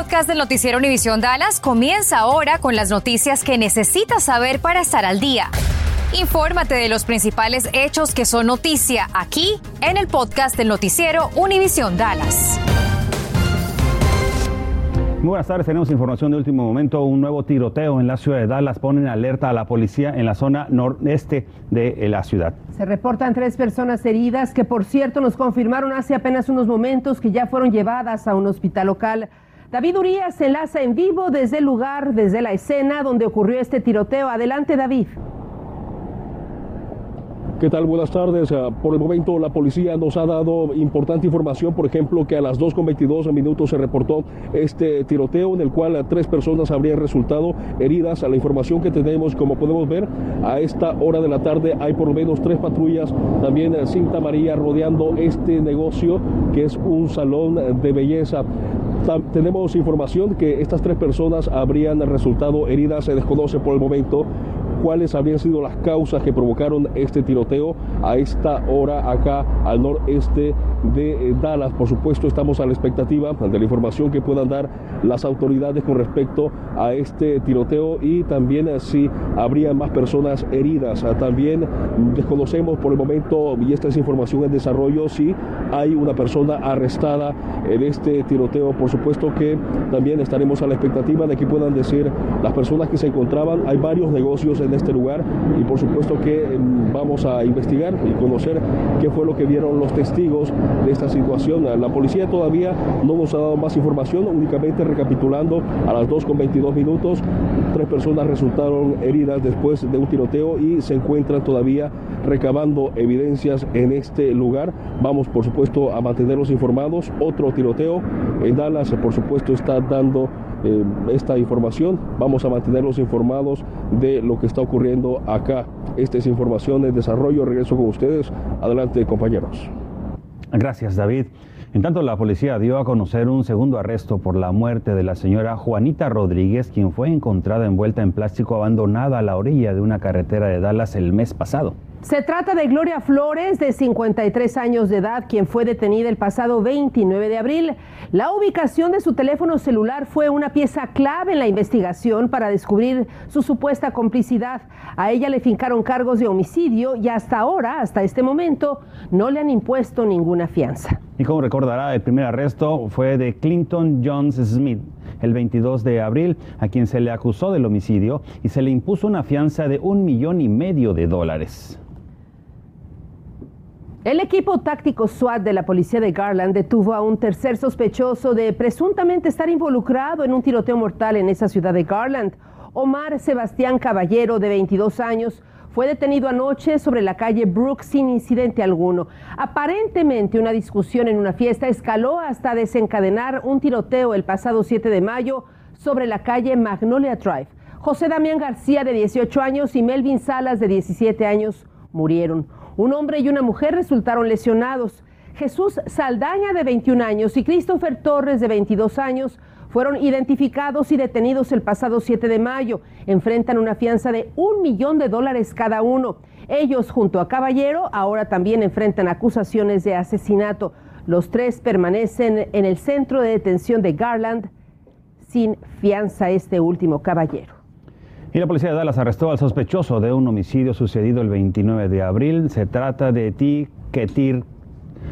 podcast del noticiero Univisión Dallas comienza ahora con las noticias que necesitas saber para estar al día. Infórmate de los principales hechos que son noticia aquí en el podcast del noticiero Univisión Dallas. Muy buenas tardes, tenemos información de último momento. Un nuevo tiroteo en la ciudad de Dallas pone en alerta a la policía en la zona noreste de la ciudad. Se reportan tres personas heridas que por cierto nos confirmaron hace apenas unos momentos que ya fueron llevadas a un hospital local. David Urias se enlaza en vivo desde el lugar, desde la escena donde ocurrió este tiroteo. Adelante David. ¿Qué tal? Buenas tardes. Ah, por el momento la policía nos ha dado importante información, por ejemplo, que a las 2.22 minutos se reportó este tiroteo en el cual tres personas habrían resultado heridas. A la información que tenemos, como podemos ver, a esta hora de la tarde hay por lo menos tres patrullas, también cinta amarilla rodeando este negocio que es un salón de belleza. Tenemos información que estas tres personas habrían resultado heridas, se desconoce por el momento cuáles habrían sido las causas que provocaron este tiroteo a esta hora acá al noreste de eh, Dallas. Por supuesto, estamos a la expectativa de la información que puedan dar las autoridades con respecto a este tiroteo y también eh, si habría más personas heridas. Ah, también desconocemos por el momento, y esta es información en desarrollo, si hay una persona arrestada en este tiroteo. Por supuesto que también estaremos a la expectativa de que puedan decir las personas que se encontraban. Hay varios negocios en este lugar y por supuesto que em, vamos a investigar y conocer qué fue lo que vieron los testigos de esta situación. La policía todavía no nos ha dado más información, únicamente recapitulando a las 2 con 22 minutos, tres personas resultaron heridas después de un tiroteo y se encuentran todavía recabando evidencias en este lugar. Vamos, por supuesto, a mantenerlos informados. Otro tiroteo en Dallas, por supuesto, está dando eh, esta información. Vamos a mantenerlos informados de lo que está ocurriendo acá. Esta es información de desarrollo. Regreso con ustedes. Adelante, compañeros. Gracias, David. En tanto, la policía dio a conocer un segundo arresto por la muerte de la señora Juanita Rodríguez, quien fue encontrada envuelta en plástico abandonada a la orilla de una carretera de Dallas el mes pasado. Se trata de Gloria Flores, de 53 años de edad, quien fue detenida el pasado 29 de abril. La ubicación de su teléfono celular fue una pieza clave en la investigación para descubrir su supuesta complicidad. A ella le fincaron cargos de homicidio y hasta ahora, hasta este momento, no le han impuesto ninguna fianza. Y como recordará, el primer arresto fue de Clinton Jones Smith el 22 de abril, a quien se le acusó del homicidio y se le impuso una fianza de un millón y medio de dólares. El equipo táctico SWAT de la policía de Garland detuvo a un tercer sospechoso de presuntamente estar involucrado en un tiroteo mortal en esa ciudad de Garland. Omar Sebastián Caballero, de 22 años, fue detenido anoche sobre la calle Brook sin incidente alguno. Aparentemente una discusión en una fiesta escaló hasta desencadenar un tiroteo el pasado 7 de mayo sobre la calle Magnolia Drive. José Damián García, de 18 años, y Melvin Salas, de 17 años, murieron. Un hombre y una mujer resultaron lesionados. Jesús Saldaña, de 21 años, y Christopher Torres, de 22 años, fueron identificados y detenidos el pasado 7 de mayo. Enfrentan una fianza de un millón de dólares cada uno. Ellos, junto a Caballero, ahora también enfrentan acusaciones de asesinato. Los tres permanecen en el centro de detención de Garland sin fianza este último caballero. Y la policía de Dallas arrestó al sospechoso de un homicidio sucedido el 29 de abril. Se trata de T. Ketir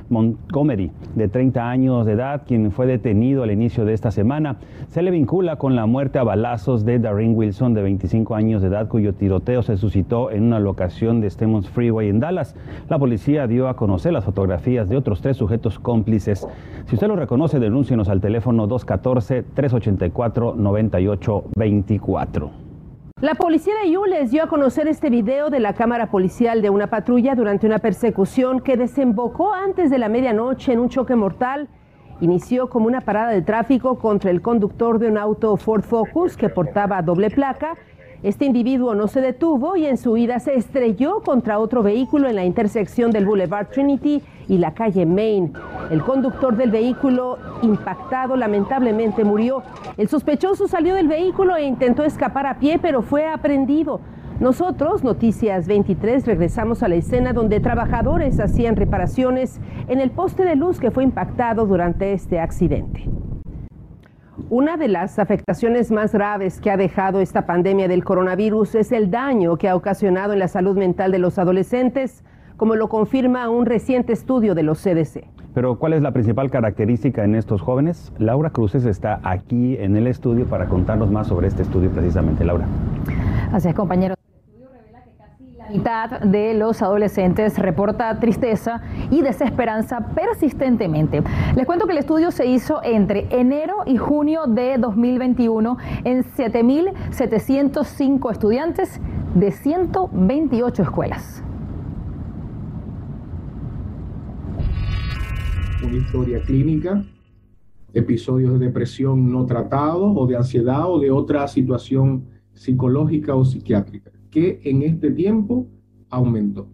Montgomery, de 30 años de edad, quien fue detenido al inicio de esta semana. Se le vincula con la muerte a balazos de Darren Wilson, de 25 años de edad, cuyo tiroteo se suscitó en una locación de Stemmons Freeway en Dallas. La policía dio a conocer las fotografías de otros tres sujetos cómplices. Si usted lo reconoce, denúncienos al teléfono 214-384-9824. La policía de les dio a conocer este video de la cámara policial de una patrulla durante una persecución que desembocó antes de la medianoche en un choque mortal. Inició como una parada de tráfico contra el conductor de un auto Ford Focus que portaba doble placa este individuo no se detuvo y en su ida se estrelló contra otro vehículo en la intersección del Boulevard Trinity y la calle Main. El conductor del vehículo impactado lamentablemente murió. El sospechoso salió del vehículo e intentó escapar a pie, pero fue aprendido. Nosotros, Noticias 23, regresamos a la escena donde trabajadores hacían reparaciones en el poste de luz que fue impactado durante este accidente. Una de las afectaciones más graves que ha dejado esta pandemia del coronavirus es el daño que ha ocasionado en la salud mental de los adolescentes, como lo confirma un reciente estudio de los CDC. Pero ¿cuál es la principal característica en estos jóvenes? Laura Cruces está aquí en el estudio para contarnos más sobre este estudio precisamente. Laura. Así es, compañero mitad de los adolescentes reporta tristeza y desesperanza persistentemente. Les cuento que el estudio se hizo entre enero y junio de 2021 en 7.705 estudiantes de 128 escuelas. Una historia clínica, episodios de depresión no tratados o de ansiedad o de otra situación psicológica o psiquiátrica que en este tiempo aumentó.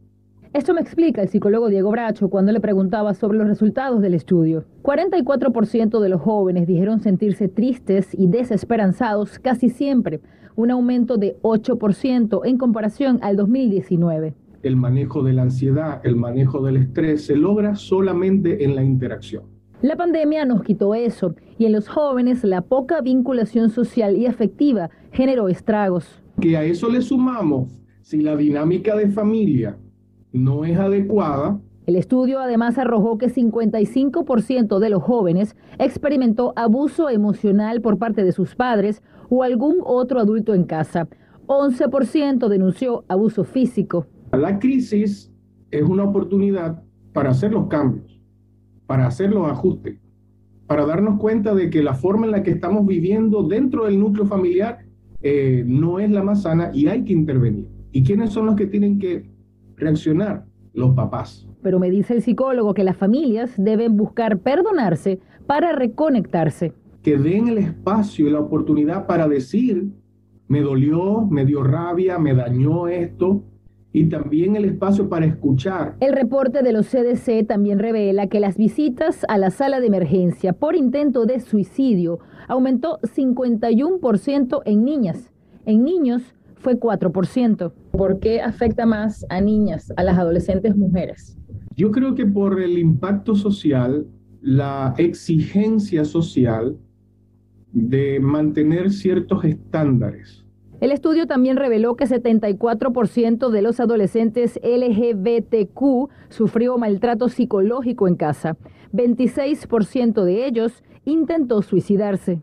Esto me explica el psicólogo Diego Bracho cuando le preguntaba sobre los resultados del estudio. 44% de los jóvenes dijeron sentirse tristes y desesperanzados casi siempre, un aumento de 8% en comparación al 2019. El manejo de la ansiedad, el manejo del estrés se logra solamente en la interacción. La pandemia nos quitó eso y en los jóvenes la poca vinculación social y afectiva generó estragos que a eso le sumamos, si la dinámica de familia no es adecuada, el estudio además arrojó que 55% de los jóvenes experimentó abuso emocional por parte de sus padres o algún otro adulto en casa. 11% denunció abuso físico. La crisis es una oportunidad para hacer los cambios, para hacer los ajustes, para darnos cuenta de que la forma en la que estamos viviendo dentro del núcleo familiar eh, no es la más sana y hay que intervenir. ¿Y quiénes son los que tienen que reaccionar? Los papás. Pero me dice el psicólogo que las familias deben buscar perdonarse para reconectarse. Que den el espacio y la oportunidad para decir, me dolió, me dio rabia, me dañó esto, y también el espacio para escuchar. El reporte de los CDC también revela que las visitas a la sala de emergencia por intento de suicidio aumentó 51% en niñas. En niños fue 4%. ¿Por qué afecta más a niñas, a las adolescentes mujeres? Yo creo que por el impacto social, la exigencia social de mantener ciertos estándares el estudio también reveló que 74% de los adolescentes LGBTQ sufrió maltrato psicológico en casa. 26% de ellos intentó suicidarse.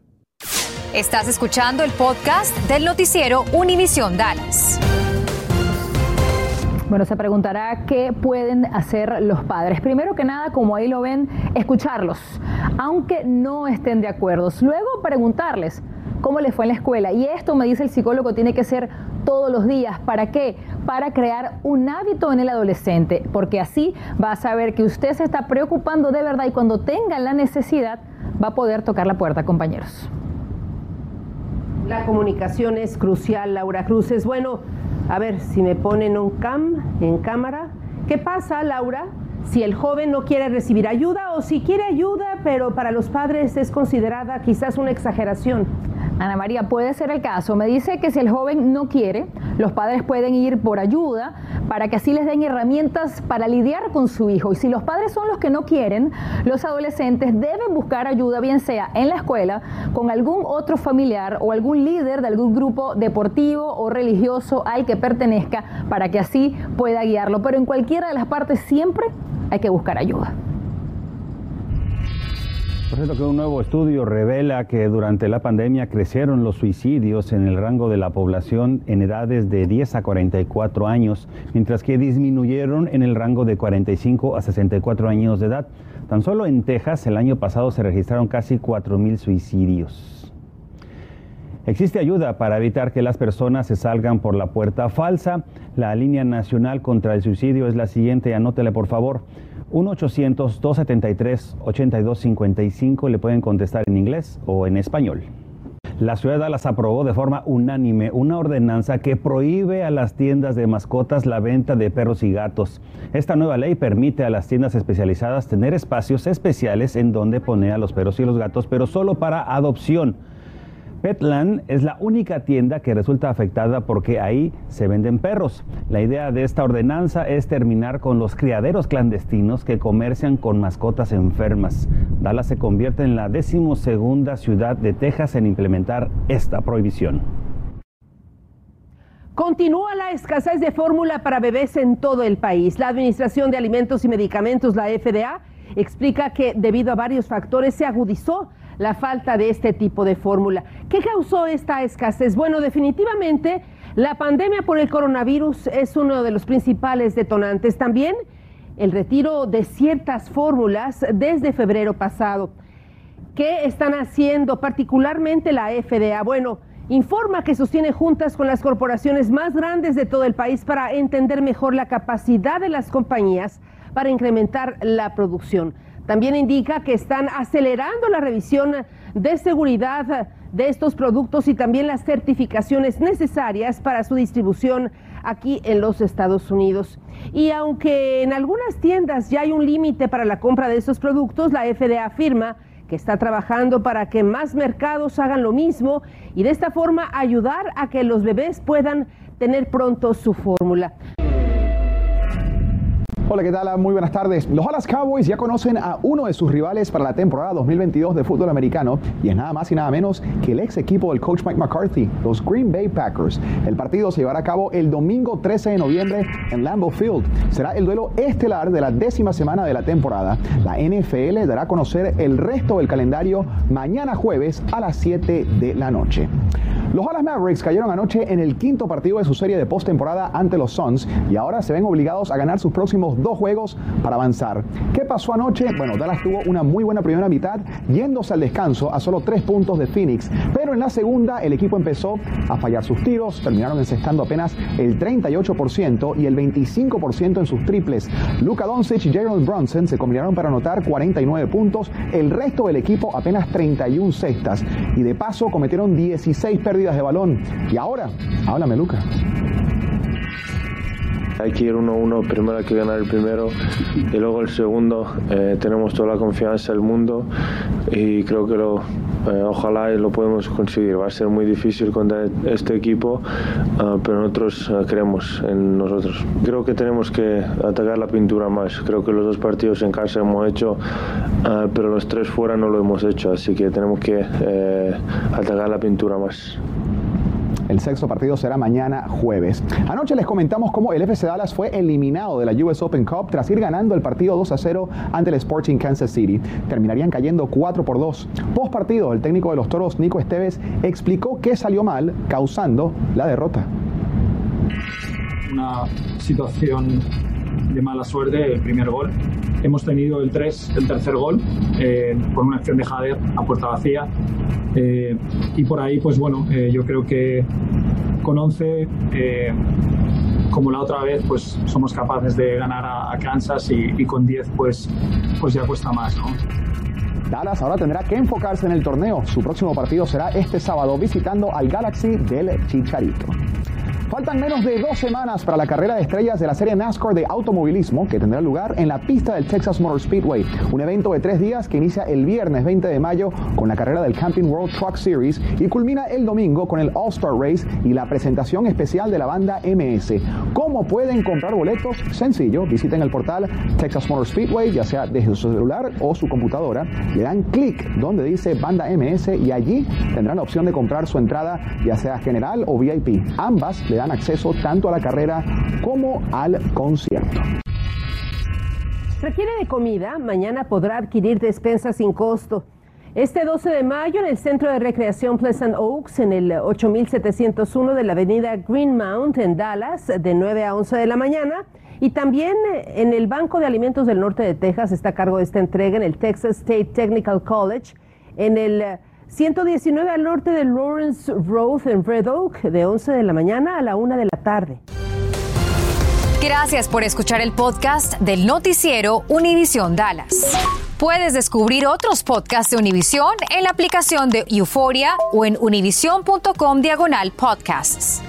Estás escuchando el podcast del noticiero Univisión Dallas. Bueno, se preguntará qué pueden hacer los padres. Primero que nada, como ahí lo ven, escucharlos, aunque no estén de acuerdo. Luego preguntarles, cómo le fue en la escuela. Y esto, me dice el psicólogo, tiene que ser todos los días. ¿Para qué? Para crear un hábito en el adolescente, porque así va a saber que usted se está preocupando de verdad y cuando tenga la necesidad va a poder tocar la puerta, compañeros. La comunicación es crucial, Laura Cruz. Es bueno, a ver si me ponen un cam en cámara. ¿Qué pasa, Laura? si el joven no quiere recibir ayuda o si quiere ayuda, pero para los padres es considerada quizás una exageración. Ana María, puede ser el caso. Me dice que si el joven no quiere, los padres pueden ir por ayuda para que así les den herramientas para lidiar con su hijo. Y si los padres son los que no quieren, los adolescentes deben buscar ayuda, bien sea en la escuela, con algún otro familiar o algún líder de algún grupo deportivo o religioso al que pertenezca, para que así pueda guiarlo. Pero en cualquiera de las partes siempre hay que buscar ayuda. Por cierto que un nuevo estudio revela que durante la pandemia crecieron los suicidios en el rango de la población en edades de 10 a 44 años, mientras que disminuyeron en el rango de 45 a 64 años de edad. Tan solo en Texas el año pasado se registraron casi 4.000 suicidios. Existe ayuda para evitar que las personas se salgan por la puerta falsa. La línea nacional contra el suicidio es la siguiente, anótele por favor. 1-800-273-8255 le pueden contestar en inglés o en español. La ciudad de aprobó de forma unánime una ordenanza que prohíbe a las tiendas de mascotas la venta de perros y gatos. Esta nueva ley permite a las tiendas especializadas tener espacios especiales en donde poner a los perros y los gatos, pero solo para adopción. Petland es la única tienda que resulta afectada porque ahí se venden perros. La idea de esta ordenanza es terminar con los criaderos clandestinos que comercian con mascotas enfermas. Dallas se convierte en la decimosegunda ciudad de Texas en implementar esta prohibición. Continúa la escasez de fórmula para bebés en todo el país. La Administración de Alimentos y Medicamentos, la FDA, explica que debido a varios factores se agudizó la falta de este tipo de fórmula. ¿Qué causó esta escasez? Bueno, definitivamente la pandemia por el coronavirus es uno de los principales detonantes. También el retiro de ciertas fórmulas desde febrero pasado. ¿Qué están haciendo particularmente la FDA? Bueno, informa que sostiene juntas con las corporaciones más grandes de todo el país para entender mejor la capacidad de las compañías para incrementar la producción. También indica que están acelerando la revisión de seguridad de estos productos y también las certificaciones necesarias para su distribución aquí en los Estados Unidos. Y aunque en algunas tiendas ya hay un límite para la compra de estos productos, la FDA afirma que está trabajando para que más mercados hagan lo mismo y de esta forma ayudar a que los bebés puedan tener pronto su fórmula. Hola, ¿qué tal? Muy buenas tardes. Los Dallas Cowboys ya conocen a uno de sus rivales para la temporada 2022 de fútbol americano y es nada más y nada menos que el ex equipo del coach Mike McCarthy, los Green Bay Packers. El partido se llevará a cabo el domingo 13 de noviembre en Lambeau Field. Será el duelo estelar de la décima semana de la temporada. La NFL dará a conocer el resto del calendario mañana jueves a las 7 de la noche. Los Dallas Mavericks cayeron anoche en el quinto partido de su serie de postemporada ante los Suns y ahora se ven obligados a ganar sus próximos dos juegos para avanzar. ¿Qué pasó anoche? Bueno, Dallas tuvo una muy buena primera mitad yéndose al descanso a solo tres puntos de Phoenix, pero en la segunda el equipo empezó a fallar sus tiros, terminaron encestando apenas el 38% y el 25% en sus triples. Luka Doncic y Gerald Brunson se combinaron para anotar 49 puntos, el resto del equipo apenas 31 cestas y de paso cometieron 16 pérdidas de balón. Y ahora, háblame, Luca. Hay que ir uno a uno, primero hay que ganar el primero y luego el segundo. Eh, tenemos toda la confianza del mundo y creo que lo, eh, ojalá lo podemos conseguir. Va a ser muy difícil contra este equipo, uh, pero nosotros uh, creemos en nosotros. Creo que tenemos que atacar la pintura más. Creo que los dos partidos en casa hemos hecho, uh, pero los tres fuera no lo hemos hecho, así que tenemos que eh, atacar la pintura más. El sexto partido será mañana jueves. Anoche les comentamos cómo el FC Dallas fue eliminado de la US Open Cup tras ir ganando el partido 2 a 0 ante el Sporting Kansas City. Terminarían cayendo 4 por 2. Post partido, el técnico de los toros, Nico Esteves, explicó qué salió mal, causando la derrota. Una situación de mala suerte, el primer gol. Hemos tenido el 3, el tercer gol, eh, con una acción de Jader a puerta vacía. Eh, y por ahí, pues bueno, eh, yo creo que con 11, eh, como la otra vez, pues somos capaces de ganar a, Kansas y, con 10, pues, pues ya cuesta más. Dallas ahora tendrá que enfocarse en el torneo. Su próximo partido será este sábado visitando al Galaxy del Chicharito. Faltan menos de dos semanas para la carrera de estrellas de la serie NASCAR de automovilismo que tendrá lugar en la pista del Texas Motor Speedway, un evento de tres días que inicia el viernes 20 de mayo con la carrera del Camping World Truck Series y culmina el domingo con el All-Star Race y la presentación especial de la banda MS. ¿Cómo pueden comprar boletos? Sencillo, visiten el portal Texas Motor Speedway, ya sea desde su celular o su computadora, le dan clic donde dice banda MS y allí tendrán la opción de comprar su entrada, ya sea general o VIP. Ambas le dan acceso tanto a la carrera como al concierto. Requiere de comida, mañana podrá adquirir despensa sin costo. Este 12 de mayo en el Centro de Recreación Pleasant Oaks, en el 8701 de la avenida Greenmount en Dallas, de 9 a 11 de la mañana. Y también en el Banco de Alimentos del Norte de Texas está a cargo de esta entrega en el Texas State Technical College, en el 119 al norte de Lawrence Road en Red Oak, de 11 de la mañana a la 1 de la tarde. Gracias por escuchar el podcast del noticiero Univisión Dallas. Puedes descubrir otros podcasts de Univisión en la aplicación de Euforia o en univision.com diagonal podcasts.